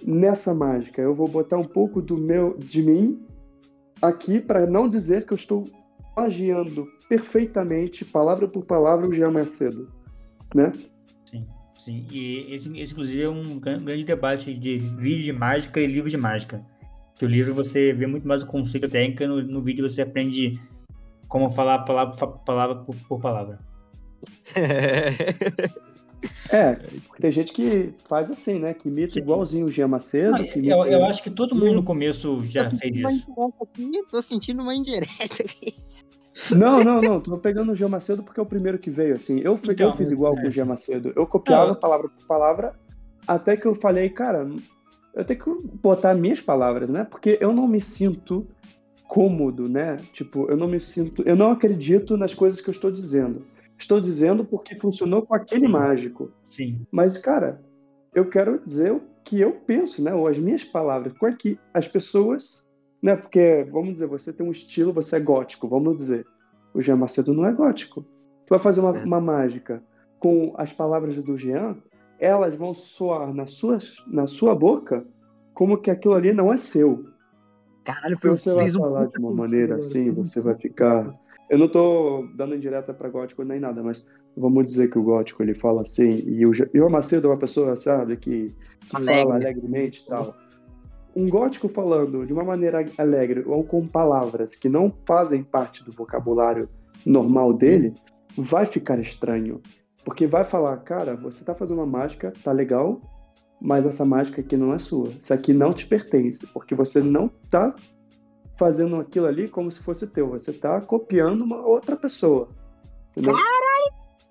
nessa mágica. Eu vou botar um pouco do meu, de mim, aqui para não dizer que eu estou plagiando perfeitamente, palavra por palavra, o Jean Macedo, né? Sim, sim. E esse, esse, inclusive, é um gran- grande debate de vídeo de mágica e livro de mágica. Que o livro você vê muito mais o conceito da técnica, no, no vídeo você aprende como falar palavra, palavra por, por palavra. É, porque tem gente que faz assim, né? Que imita Sim. igualzinho o Jean Macedo. Não, que eu, imita- eu acho que todo mundo no começo já Tô fez isso. aqui, Tô sentindo uma indireta aqui. Não, não, não. Tô pegando o Jean Macedo porque é o primeiro que veio, assim. Eu, Então, eu fiz igual é, com o Jean sim. Macedo. Eu copiava Não. palavra por palavra até que eu falei, cara, eu tenho que botar minhas palavras, né? Porque eu não me sinto cômodo, né? Tipo, eu não me sinto. Eu não acredito nas coisas que eu estou dizendo. Estou dizendo porque funcionou com aquele Sim. mágico. Sim. Mas, cara, eu quero dizer o que eu penso, né? Ou as minhas palavras. Como é que as pessoas. Né? Porque, vamos dizer, você tem um estilo, você é gótico, vamos dizer. O Jean Macedo não é gótico. Tu vai fazer uma, É. uma mágica com as palavras do Jean, elas vão soar na sua, na sua boca como que aquilo ali não é seu. Caralho, foi você vai um falar de uma maneira agora. assim, você vai ficar. Eu não tô dando indireta pra gótico nem nada, mas vamos dizer que o gótico ele fala assim, e o, e o Macedo é uma pessoa, sabe, que, que Alegre. fala alegremente e tal. Um gótico falando de uma maneira alegre ou com palavras que não fazem parte do vocabulário normal dele, vai ficar estranho. Porque vai falar, cara, você tá fazendo uma mágica, tá legal, mas essa mágica aqui não é sua. Isso aqui não te pertence, porque você não tá fazendo aquilo ali como se fosse teu. Você tá copiando uma outra pessoa. Entendeu?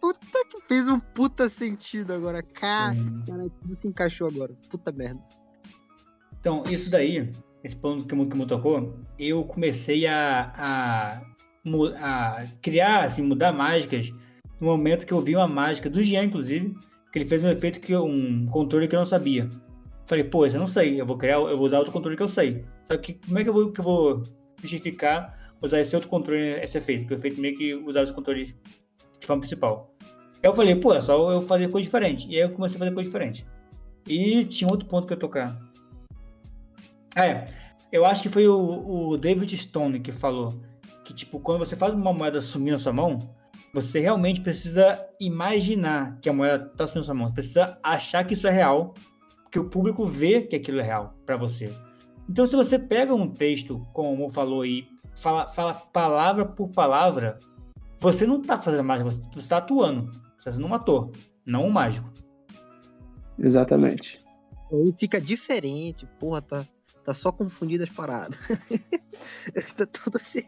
Puta que fez um puta sentido agora. Cara, tudo se encaixou agora. Puta merda. Então, isso daí, esse ponto que o Mu- que o Mu tocou, eu comecei a, a, a criar, assim, mudar mágicas no momento que eu vi uma mágica do Jean, inclusive, que ele fez um efeito que um controle que eu não sabia. Falei, pô, esse eu não sei, eu vou criar, eu vou usar outro controle que eu sei. Só que como é que eu vou, que eu vou justificar usar esse outro controle, esse efeito? Porque o efeito meio que usar esse controle de forma principal. Aí eu falei, pô, é só eu fazer coisa diferente. E aí eu comecei a fazer coisa diferente. E tinha outro ponto que eu tocar. Ah, é. Eu acho que foi o, o David Stone que falou que, tipo, quando você faz uma moeda sumir na sua mão, você realmente precisa imaginar que a moeda está sumindo na sua mão. Você precisa achar que isso é real, porque o público vê que aquilo é real para você. Então, se você pega um texto, como o falou aí, fala, fala palavra por palavra, você não está fazendo mágica, você está atuando. Você está sendo um ator, não um mágico. Exatamente. Aí fica diferente, porra, tá, tá só confundido as paradas. tá tudo se,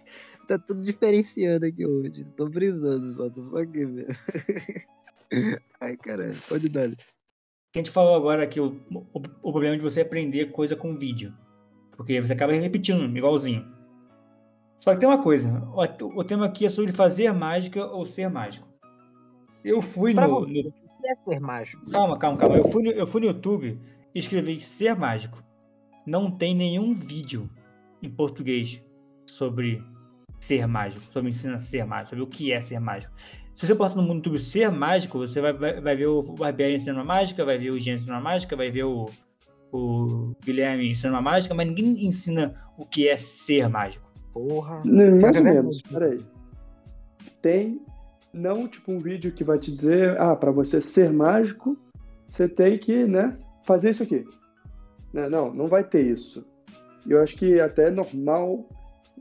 tá tudo diferenciando aqui hoje. Tô brisando só, tô só aqui mesmo. Ai, caralho, pode dar. A gente falou agora que o, o, o problema de você aprender coisa com vídeo. Porque você acaba repetindo, igualzinho. Só que tem uma coisa, o, o tema aqui é sobre fazer mágica ou ser mágico. Eu fui Pra no, você, no- é ser mágico? Calma, calma, calma. Eu fui, no, eu fui no YouTube e escrevi ser mágico. Não tem nenhum vídeo em português sobre ser mágico, sobre ensinar a ser mágico, sobre o que é ser mágico. Se você botar no YouTube ser mágico, você vai, vai, vai ver o Barbieri ensinando uma mágica, vai ver o Jean ensinando uma mágica, vai ver o, o Guilherme ensinando uma mágica, mas ninguém ensina o que é ser mágico. Porra. Mais é ou menos, peraí. Tem, não tipo um vídeo que vai te dizer, ah, para você ser mágico, você tem que, né, fazer isso aqui. Né, Não, não vai ter isso. Eu acho que até é normal,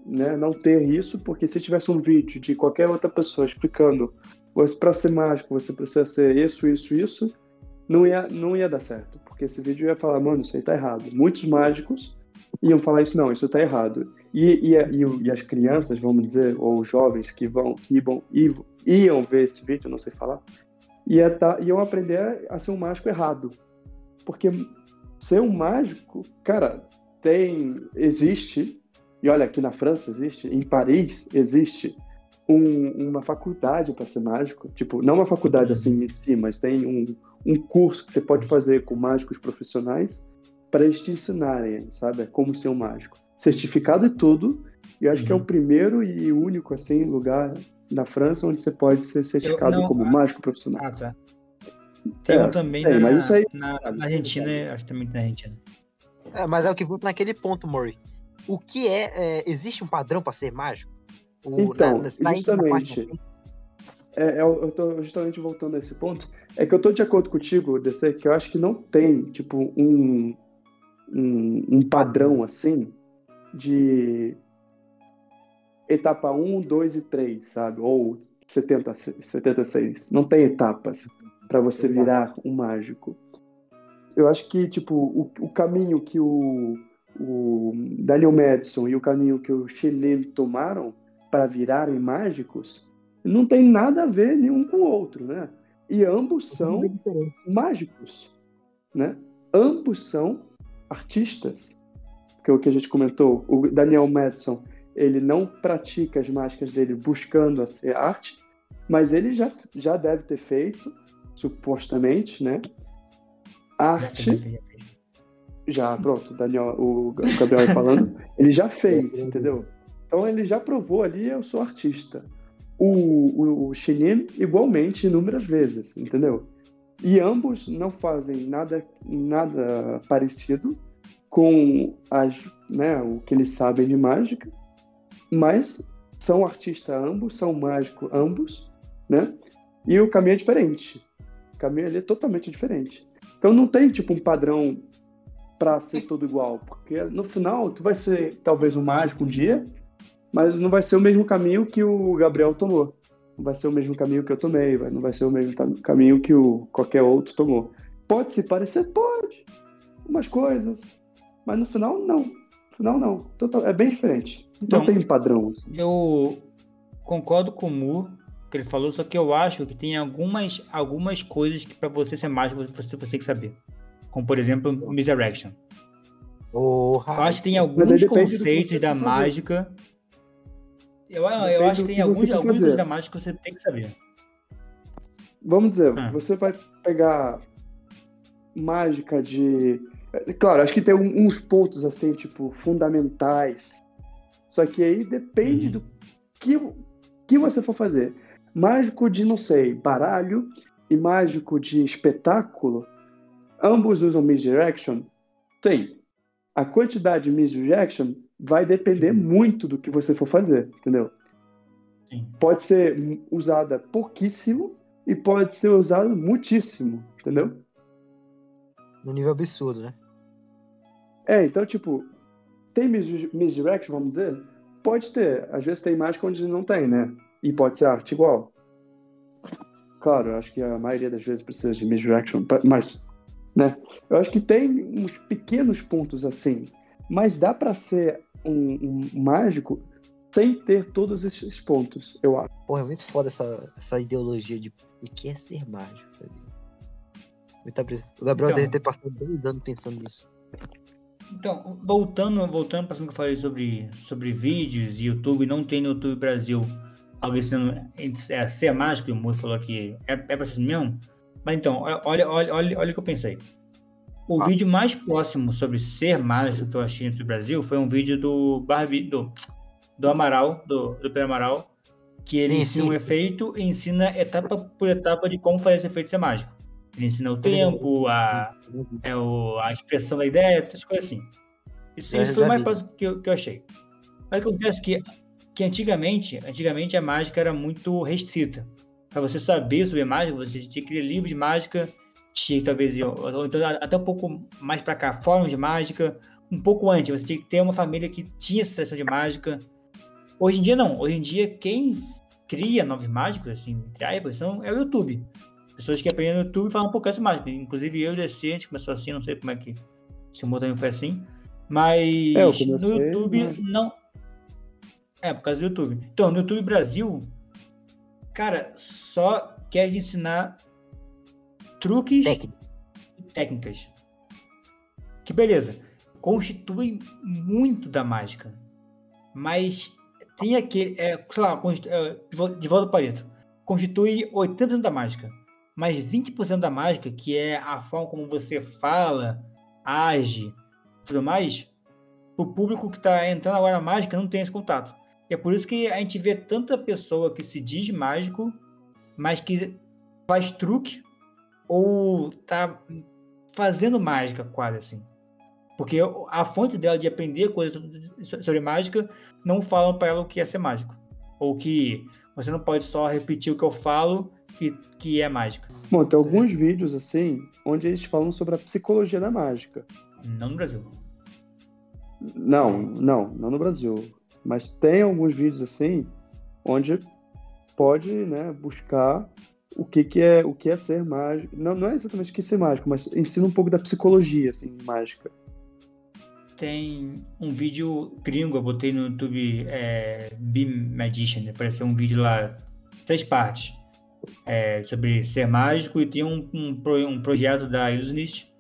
né, não ter isso, porque se tivesse um vídeo de qualquer outra pessoa explicando, você para ser mágico, você precisa ser isso, isso, isso, não ia, não ia dar certo, porque esse vídeo ia falar, mano, isso aí tá errado. Muitos mágicos iam falar isso, não, isso tá errado. E, e, e, e as crianças, vamos dizer, ou os jovens que vão, que iam, iam ver esse vídeo, não sei falar, ia tá, iam aprender a ser um mágico errado. Porque ser um mágico, cara, tem, existe, e olha, aqui na França existe, em Paris existe um- uma faculdade para ser mágico. Tipo, não uma faculdade assim em si, mas tem um, um curso que você pode fazer com mágicos profissionais para eles te ensinarem, sabe, como ser um mágico. Certificado e tudo, e eu acho que é o Uhum. primeiro e único, assim, lugar na França onde você pode ser certificado não- como mágico profissional. Ah, tá. Tem É, um também tem, na, mas isso aí- na, na Argentina, acho que também tem na Argentina. É, mas é o que volta naquele ponto, Murray. O que é, é, Existe um padrão pra ser mágico? O- Então, na parte justamente. É, é, eu eu tô justamente voltando a esse ponto. É que eu tô de acordo contigo, DC, que eu acho que não tem, tipo, um, um, um padrão assim de etapa 1, 2 e 3, sabe? Ou 70, 76. Não tem etapas para você virar um mágico. Eu acho que, tipo, o, o caminho que o, o Daniel Madison e o caminho que o Chilene tomaram para virarem mágicos não tem nada a ver nenhum com o outro, né? E ambos são Bem diferente. mágicos, né? Ambos são artistas. Que é o que a gente comentou, o Daniel Madison, ele não pratica as mágicas dele buscando a ser arte, mas ele já, já deve ter feito, supostamente, né? Arte já pronto, o Daniel, o Gabriel falando, ele já fez, entendeu? Então ele já provou ali, eu sou artista. O, o, o Chenin, igualmente, inúmeras vezes, entendeu? E ambos não fazem nada, nada parecido com as, né, o que eles sabem de mágica, mas são artistas ambos, são mágicos ambos, né? E o caminho é diferente. O caminho ali é totalmente diferente. Então não tem tipo um padrão para ser tudo igual, porque no final tu vai ser talvez um mágico um dia, mas não vai ser o mesmo caminho que o Gabriel tomou. Não vai ser o mesmo caminho que eu tomei, não vai ser o mesmo caminho que o qualquer outro tomou. Pode se parecer, pode. Umas coisas, mas no final não. No final não. Total- é bem diferente. Então- não tem padrão assim. Eu concordo com o Mu, que ele falou, só que eu acho que tem algumas, algumas coisas que pra você ser mágico você, você tem que saber. Como, por exemplo, Misdirection. Porra. Eu acho que tem alguns que conceitos da mágica. Eu, eu acho que que tem alguns, for alguns conceitos da mágica que você tem que saber. Vamos dizer, Ah. você vai pegar mágica de Claro, acho que tem uns pontos assim, tipo, fundamentais. Só que aí depende Uhum. do que, que você for fazer. Mágico de, não sei, baralho e mágico de espetáculo, ambos usam misdirection. Sim. A quantidade de misdirection vai depender muito do que você for fazer, entendeu? Sim. Pode ser usada pouquíssimo e pode ser usada muitíssimo, entendeu? No nível absurdo, né? É, então, tipo, tem mis- misdirection, vamos dizer? Pode ter. Às vezes tem mágica onde não tem, né? E pode ser arte igual. Claro, acho que a maioria das vezes precisa de misdirection, mas, né? Eu acho que tem uns pequenos pontos assim, mas dá pra ser um, um mágico sem ter todos esses pontos, eu acho. Porra, é muito foda essa, essa ideologia de o que é ser mágico. tá. O Gabriel Então. deve ter passado dois anos pensando nisso. Então, voltando, voltando para cima que eu falei sobre, sobre vídeos e YouTube, não tem no YouTube Brasil algo ensinando é, ser mágico, e o Mui falou que é, é pra ser mesmo. Mas então, olha, olha, olha, olha o que eu pensei. O Ah. vídeo mais próximo sobre ser mágico que eu achei no YouTube Brasil foi um vídeo do Barbie, do, do Amaral, do, do Pedro Amaral, que ele Sim, ensina sim. um efeito e ensina etapa por etapa de como fazer esse efeito ser mágico. Ele ensina o tempo, a, é o, a expressão da ideia, essas coisas assim. Isso, É, isso foi o mais próximo que eu, que eu achei. Mas acontece que, que antigamente, antigamente a mágica era muito restrita. Para você saber sobre mágica, você tinha que ler livros de mágica, tinha que talvez, ir- ou, ou então até um pouco mais para cá, fóruns de mágica. Um pouco antes, você tinha que ter uma família que tinha essa sessão de mágica. Hoje em dia não. Hoje em dia quem cria novos mágicos, assim, entre são, é o YouTube. Pessoas que aprendem no YouTube falam um pouco de mágica. Inclusive eu e o DC, a gente começou assim, não sei como é que se o meu também foi assim. Mas É, eu no comecei, YouTube mas- não. É, por causa do YouTube. Então, no YouTube Brasil, cara, só quer ensinar truques e técnicas. Que beleza. Constitui muito da mágica. Mas tem aquele. É, sei lá, é, de vol- de volta ao Pareto. Constitui 80% da mágica. Mas 20% da mágica, que é a forma como você fala, age tudo mais, o público que está entrando agora na mágica não tem esse contato. E é por isso que a gente vê tanta pessoa que se diz mágico, mas que faz truque ou tá fazendo mágica quase assim. Porque a fonte dela de aprender coisas sobre- sobre mágica não falam para ela o que é ser mágico. Ou que você não pode só repetir o que eu falo que, que é mágica. Bom, tem alguns vídeos assim, onde eles falam sobre a psicologia da mágica. Não no Brasil. Não, não, não no Brasil. Mas tem alguns vídeos assim, onde pode, né, buscar o que, que é o que é ser mágico. Não, não é exatamente o que é ser mágico, mas ensina um pouco da psicologia, assim, mágica. Tem um vídeo gringo, eu botei no YouTube é, Be Magician, apareceu um vídeo lá, seis partes, é, sobre ser mágico, e tem um, um, um projeto da Illusionist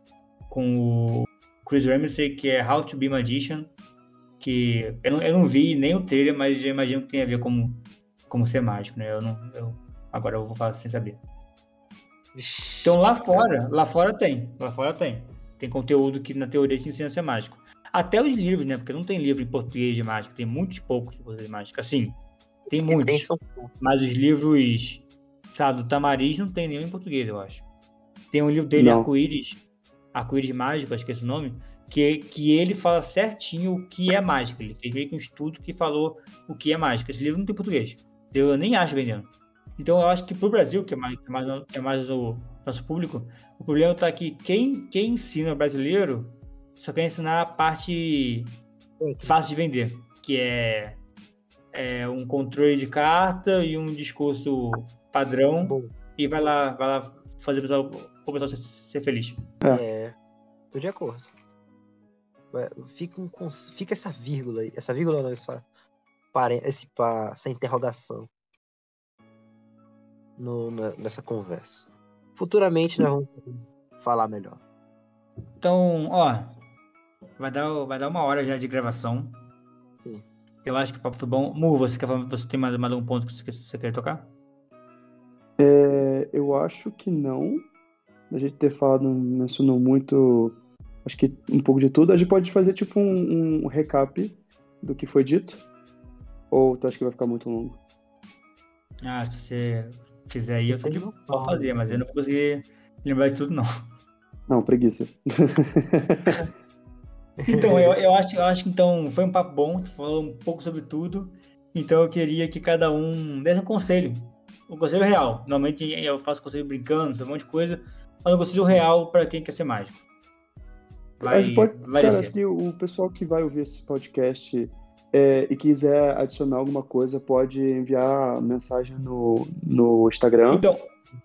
com o Chris Ramsey, que é How to Be Magician, que eu não, eu não vi nem o trailer, mas eu imagino que tem a ver com como ser mágico, né? Eu não, eu, agora eu vou falar sem saber. Então lá fora, lá fora tem, lá fora tem. Tem conteúdo que na teoria te ensina a ser mágico. Até os livros, né? Porque não tem livro em português de mágica, tem muitos poucos de português de mágica. Assim, tem muitos. Mas os livros, sabe, do Tamariz não tem nenhum em português, eu acho. Tem um livro dele. Arco-Íris, Arco-Íris Mágico, acho que é esse o nome, que, que ele fala certinho o que é mágica. Ele fez meio que um estudo que falou o que é mágica. Esse livro não tem em português. Eu nem acho vendendo. Então eu acho que pro Brasil, que é mais, que é mais, que é mais o nosso público, o problema tá que quem, quem ensina brasileiro só quer ensinar a parte fácil de vender, que é, é um controle de carta e um discurso padrão bom. e vai lá, vai lá fazer o pessoal, o pessoal ser, ser feliz. É, tô de acordo. Ué, Fica, um, fica essa vírgula aí, essa vírgula não, essa, esse, essa interrogação no- na- nessa conversa. Futuramente nós vamos falar melhor. Então, ó, vai dar, vai dar uma hora já de gravação. Sim. Eu acho que o papo foi bom. Mu, você, quer, falar- você tem mais, mais um ponto que você, você quer tocar? É, eu acho que não. A gente ter falado, mencionou muito Acho que um pouco de tudo. A gente pode fazer tipo um, um recap do que foi dito. Ou tu acha que vai ficar muito longo? Ah, se você fizer aí, eu tô de boa pra fazer, mas eu não vou conseguir lembrar de tudo, não. Não, preguiça. Então, eu, eu, acho, eu acho que então foi um papo bom, gente falou um pouco sobre tudo. Então eu queria que cada um desse um conselho. Um conselho real. Normalmente eu faço conselho brincando, um monte de coisa, mas um conselho real para quem quer ser mágico. Vai, pode, cara, acho que o pessoal que vai ouvir esse podcast é, e quiser adicionar alguma coisa, pode enviar mensagem no, no Instagram. Então,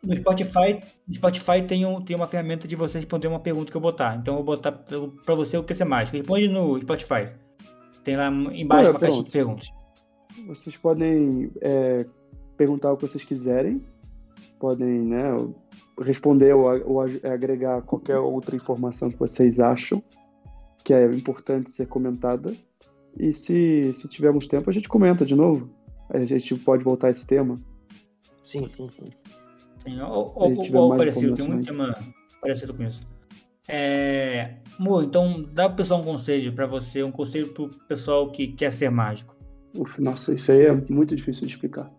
no Spotify, no Spotify tem, um, tem uma ferramenta de você responder uma pergunta que eu botar. Então eu vou botar para você o que ser mágico. Responde no Spotify. Tem lá embaixo uma caixinha de perguntas. Vocês podem é, perguntar o que vocês quiserem. Podem né, responder ou, ou agregar qualquer outra informação que vocês acham que é importante ser comentada. E se, se tivermos tempo, a gente comenta de novo. A gente pode voltar a esse tema. Sim, sim, sim. Sim, ou, ou, ou parecido, tem muito tema parecido com isso. É, Mu, então dá pro pessoal um conselho para você, um conselho pro pessoal que quer ser mágico. Uf, nossa, isso aí é muito difícil de explicar.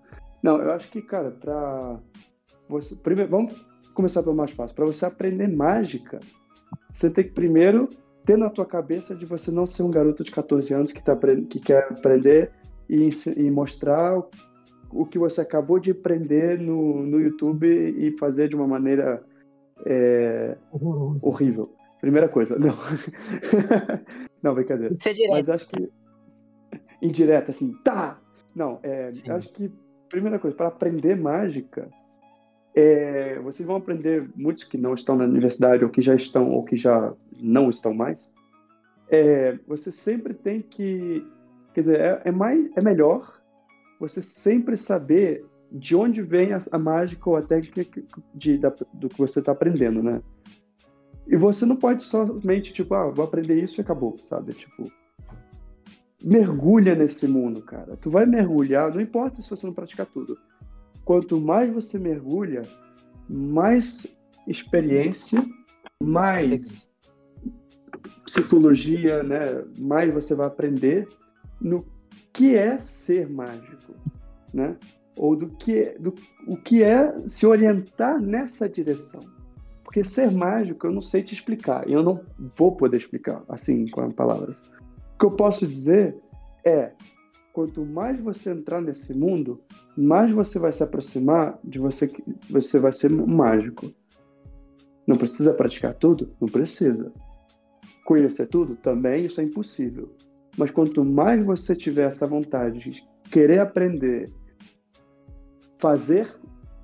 Não, eu acho que, cara, pra você. Primeiro, vamos começar pelo mais fácil. Para você aprender mágica, você tem que primeiro ter na tua cabeça de você não ser um garoto de 14 anos que, tá, que quer aprender e, e mostrar o que você acabou de aprender no, no YouTube e fazer de uma maneira é, horrível. Primeira coisa, não. não, brincadeira. Mas acho que. Indireta, assim, tá! Não, é, acho que, primeira coisa, para aprender mágica, é, vocês vão aprender, muitos que não estão na universidade, ou que já estão, ou que já não estão mais. É, você sempre tem que. Quer dizer, é, é mais, é melhor você sempre saber de onde vem a, a mágica ou a técnica de, da, do que você está aprendendo, né? E você não pode somente, tipo, ah, vou aprender isso e acabou, sabe? Tipo, mergulha nesse mundo, cara. Tu vai mergulhar, não importa se você não praticar tudo. Quanto mais você mergulha, mais experiência, mais psicologia, né? Mais você vai aprender no que é ser mágico, né? Ou do que, do, o que é se orientar nessa direção. Porque ser mágico eu não sei te explicar, e eu não vou poder explicar assim com palavras. O que eu posso dizer é, quanto mais você entrar nesse mundo, mais você vai se aproximar de você, você vai ser mágico. Não precisa praticar tudo? Não precisa. Conhecer tudo? Também isso é impossível. Mas quanto mais você tiver essa vontade de querer aprender, fazer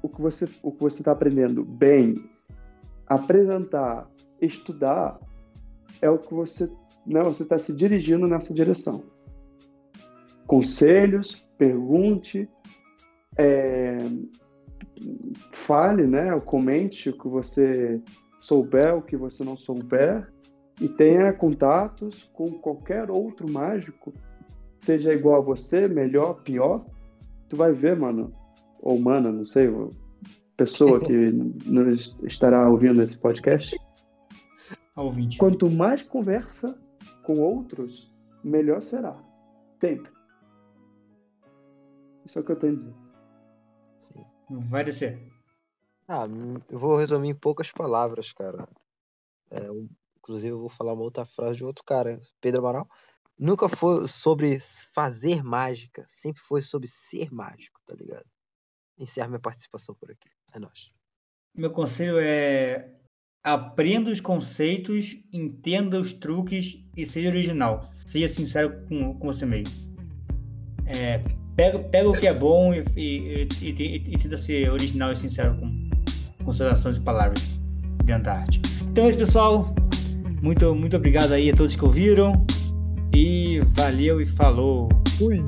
o que você o que você está aprendendo bem, apresentar, estudar, é o que você né, você está se dirigindo nessa direção. Conselhos, pergunte, é, fale, né, comente o que você souber, o que você não souber, e tenha contatos com qualquer outro mágico, seja igual a você, melhor, pior, tu vai ver, mano, ou mana, não sei, pessoa que nos estará ouvindo esse podcast. Ouvinte. Quanto mais conversa com outros, melhor será. Sempre. Isso é o que eu tenho a dizer. Sim. Vai descer. Ah, eu vou resumir em poucas palavras, cara. É, Inclusive, eu vou falar uma outra frase de outro cara, Pedro Amaral. Nunca foi sobre fazer mágica, sempre foi sobre ser mágico, tá ligado? Encerro minha participação por aqui. É nóis. Meu conselho é aprenda os conceitos, entenda os truques e seja original. Seja sincero com, com você mesmo. É, pega, pega o que é bom e, e, e, e, e tenta ser original e sincero com, com suas ações e palavras dentro da arte. Então é isso, pessoal. Muito, muito obrigado aí a todos que ouviram. E valeu e falou. Fui.